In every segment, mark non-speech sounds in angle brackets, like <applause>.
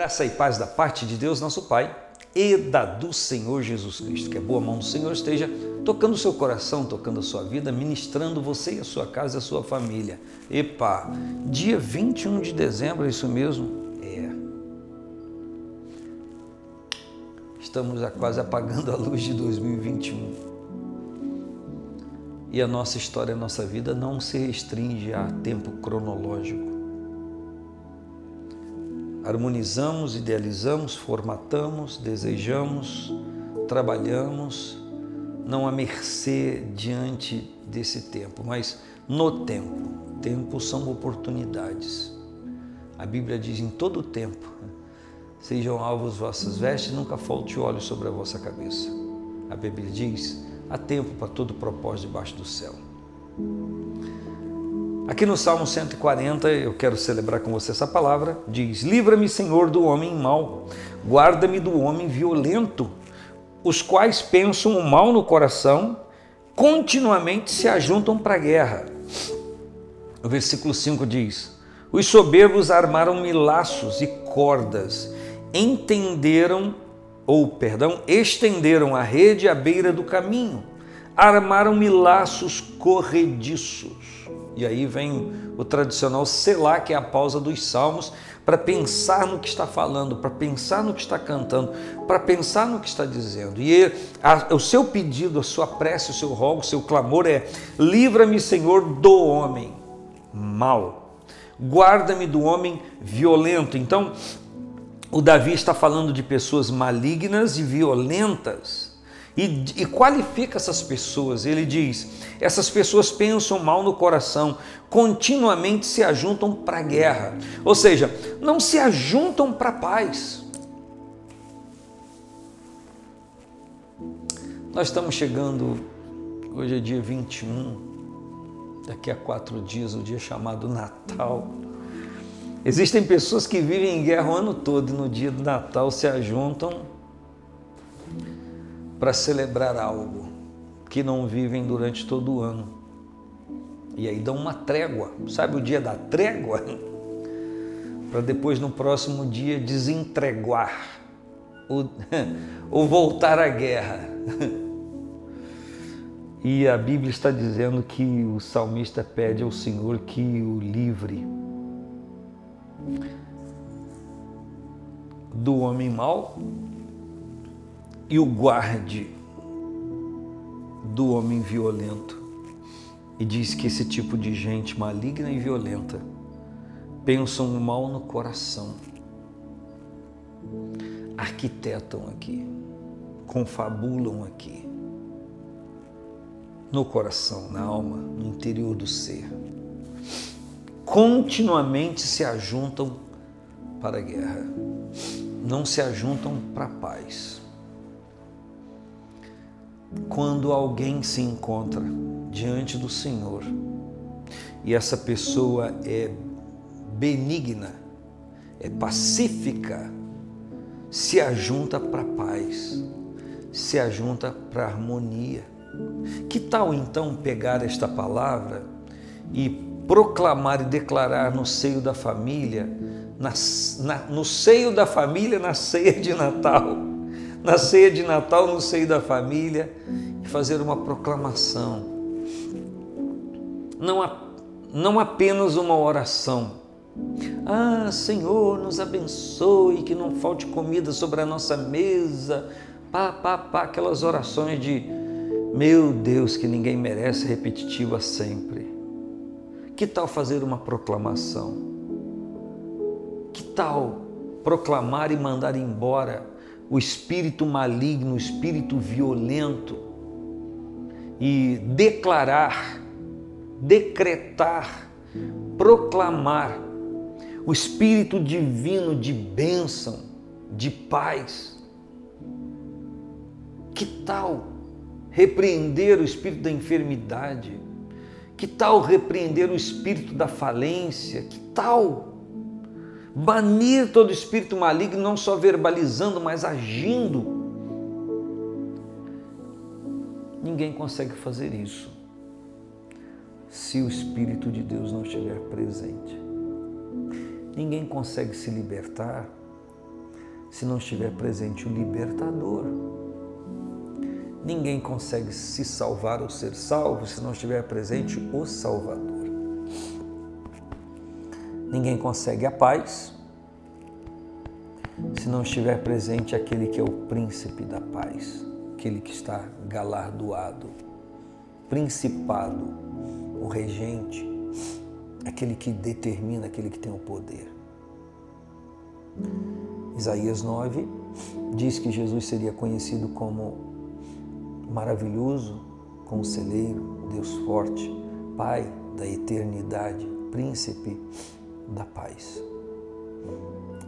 Graça e paz da parte de Deus, nosso Pai, e da do Senhor Jesus Cristo. Que a boa mão do Senhor esteja tocando o seu coração, tocando a sua vida, ministrando você e a sua casa e a sua família. Epa, dia 21 de dezembro, é isso mesmo? É. Estamos já quase apagando a luz de 2021. E a nossa história, a nossa vida não se restringe a tempo cronológico harmonizamos, idealizamos, formatamos, desejamos, trabalhamos, não à mercê diante desse tempo, mas no tempo. Tempo são oportunidades. A Bíblia diz em todo tempo: sejam alvos vossas vestes, nunca falte óleo sobre a vossa cabeça. A Bíblia diz: há tempo para todo propósito debaixo do céu. Aqui no Salmo 140, eu quero celebrar com você essa palavra, diz: Livra-me, Senhor, do homem mau, guarda-me do homem violento, os quais pensam o mal no coração, continuamente se ajuntam para a guerra. O versículo 5 diz: Os soberbos armaram-me laços e cordas, entenderam, ou perdão, estenderam a rede à beira do caminho, armaram-me laços corrediços e aí vem o tradicional selar, que é a pausa dos salmos, para pensar no que está falando, para pensar no que está cantando, para pensar no que está dizendo. E a, o seu pedido, a sua prece, o seu rogo, o seu clamor é: livra-me, Senhor, do homem mau, guarda-me do homem violento. Então, o Davi está falando de pessoas malignas e violentas e, e, qualifica essas pessoas. Ele diz: essas pessoas pensam mal no coração, continuamente se ajuntam para a guerra, ou seja, não se ajuntam para a paz. Nós estamos chegando, hoje é dia 21, daqui a quatro dias, o dia chamado Natal. Existem pessoas que vivem em guerra o ano todo e no dia do Natal se ajuntam para celebrar algo que não vivem durante todo o ano. E aí dão uma trégua, sabe o dia da trégua? <laughs> Para depois no próximo dia desentreguar ou, <laughs> ou voltar à guerra. <laughs> E a Bíblia está dizendo que o salmista pede ao Senhor que o livre do homem mau e o guarde do homem violento. E diz que esse tipo de gente maligna e violenta pensam o mal no coração, arquitetam aqui, confabulam aqui, no coração, na alma, no interior do ser. Continuamente se ajuntam para a guerra, não se ajuntam para a paz quando alguém se encontra diante do Senhor e essa pessoa é benigna, é pacífica, se ajunta para paz, se ajunta para harmonia. Que tal então pegar esta palavra e proclamar e declarar no seio da família, na, na, no seio da família, na ceia de Natal? Na ceia de Natal, no seio da família, e fazer uma proclamação. Não, não apenas uma oração. Ah, Senhor, nos abençoe, que não falte comida sobre a nossa mesa. Pá, pá, pá, aquelas orações de meu Deus, que ninguém merece, repetitiva sempre. Que tal fazer uma proclamação? Que tal proclamar e mandar embora o espírito maligno, o espírito violento e declarar, decretar, proclamar o espírito divino de bênção, de paz. Que tal repreender o espírito da enfermidade? Que tal repreender o espírito da falência? Que tal banir todo espírito maligno, não só verbalizando, mas agindo. Ninguém consegue fazer isso se o Espírito de Deus não estiver presente. Ninguém consegue se libertar se não estiver presente o libertador. Ninguém consegue se salvar ou ser salvo se não estiver presente o Salvador. Ninguém consegue a paz se não estiver presente aquele que é o príncipe da paz, aquele que está galardoado, principado, o regente, aquele que determina, aquele que tem o poder. Isaías 9 diz que Jesus seria conhecido como maravilhoso, conselheiro, Deus forte, Pai da eternidade, príncipe da paz.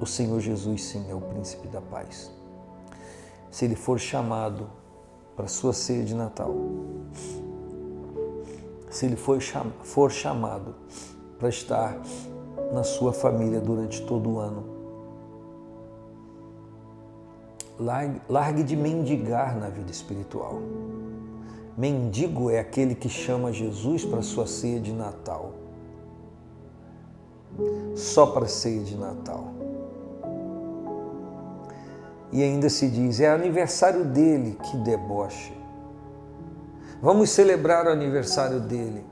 O Senhor Jesus, sim, é o príncipe da paz. Se ele for chamado para a sua ceia de Natal, se ele for, for chamado para estar na sua família durante todo o ano, largue de mendigar na vida espiritual. Mendigo é aquele que chama Jesus para sua ceia de Natal. Só para a ceia de Natal. E ainda se diz: é aniversário dele, que deboche. Vamos celebrar o aniversário dele.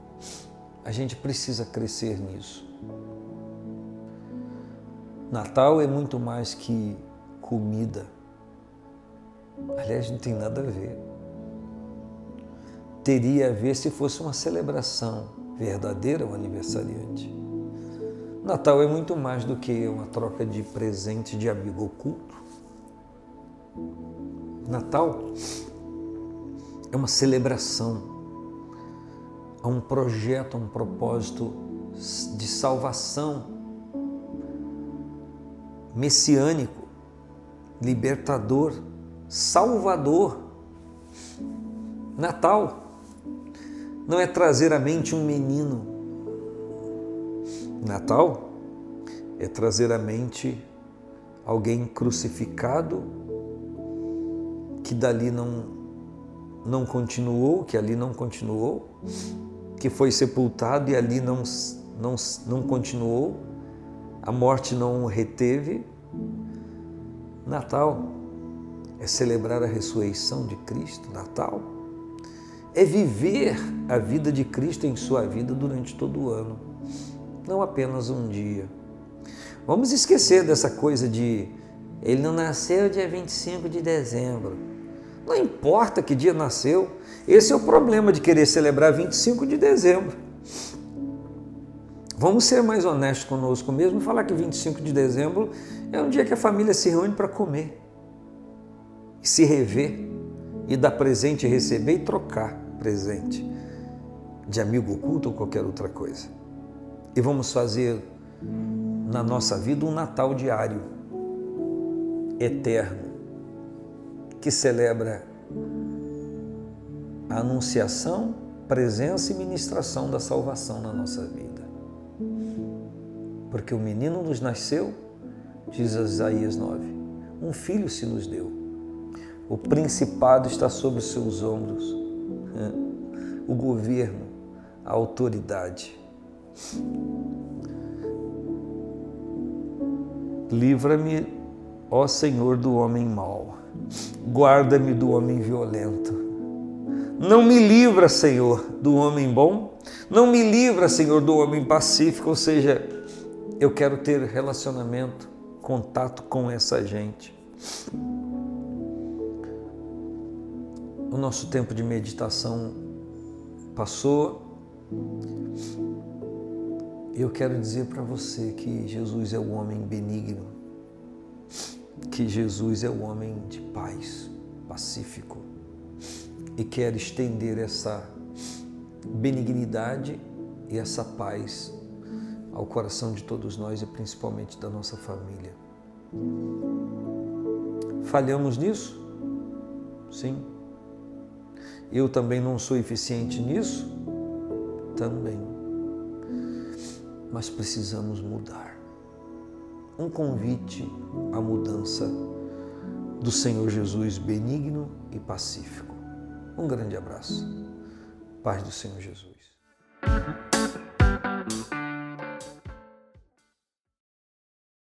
A gente precisa crescer nisso. Natal é muito mais que comida. Aliás, não tem nada a ver. Teria a ver se fosse uma celebração verdadeira ao aniversariante. Natal é muito mais do que uma troca de presente de amigo oculto. Natal é uma celebração, é um projeto, um propósito de salvação messiânico, libertador Salvador. Natal não é trazer à mente um menino. Natal é trazer à mente alguém crucificado que dali não não continuou, que ali não continuou, que foi sepultado e ali não não não continuou, a morte não o reteve. Natal é celebrar a ressurreição de Cristo, Natal, é viver a vida de Cristo em sua vida durante todo o ano, não apenas um dia. Vamos esquecer dessa coisa de ele não nasceu dia 25 de dezembro. Não importa que dia nasceu, esse é o problema de querer celebrar 25 de dezembro. Vamos ser mais honestos conosco mesmo e falar que 25 de dezembro é um dia que a família se reúne para comer se rever e dar presente receber e trocar presente de amigo oculto ou qualquer outra coisa. E vamos fazer na nossa vida um Natal diário, eterno, que celebra a anunciação, presença e ministração da salvação na nossa vida. Porque o menino nos nasceu, diz Isaías 9, um filho se nos deu o principado está sobre os seus ombros. <laughs> O governo, a autoridade. Livra-me, ó Senhor, do homem mau. Guarda-me do homem violento. Não me livra, Senhor, do homem bom. Não me livra, Senhor, do homem pacífico. Ou seja, eu quero ter relacionamento, contato com essa gente. o nosso tempo de meditação passou. Eu quero dizer para você que Jesus é o homem benigno, que Jesus é o homem de paz, pacífico, e quer estender essa benignidade e essa paz ao coração de todos nós e principalmente da nossa família. Falhamos nisso? Sim. Eu também não sou eficiente nisso? Também. Mas precisamos mudar. Um convite à mudança do Senhor Jesus benigno e pacífico. Um grande abraço. Paz do Senhor Jesus.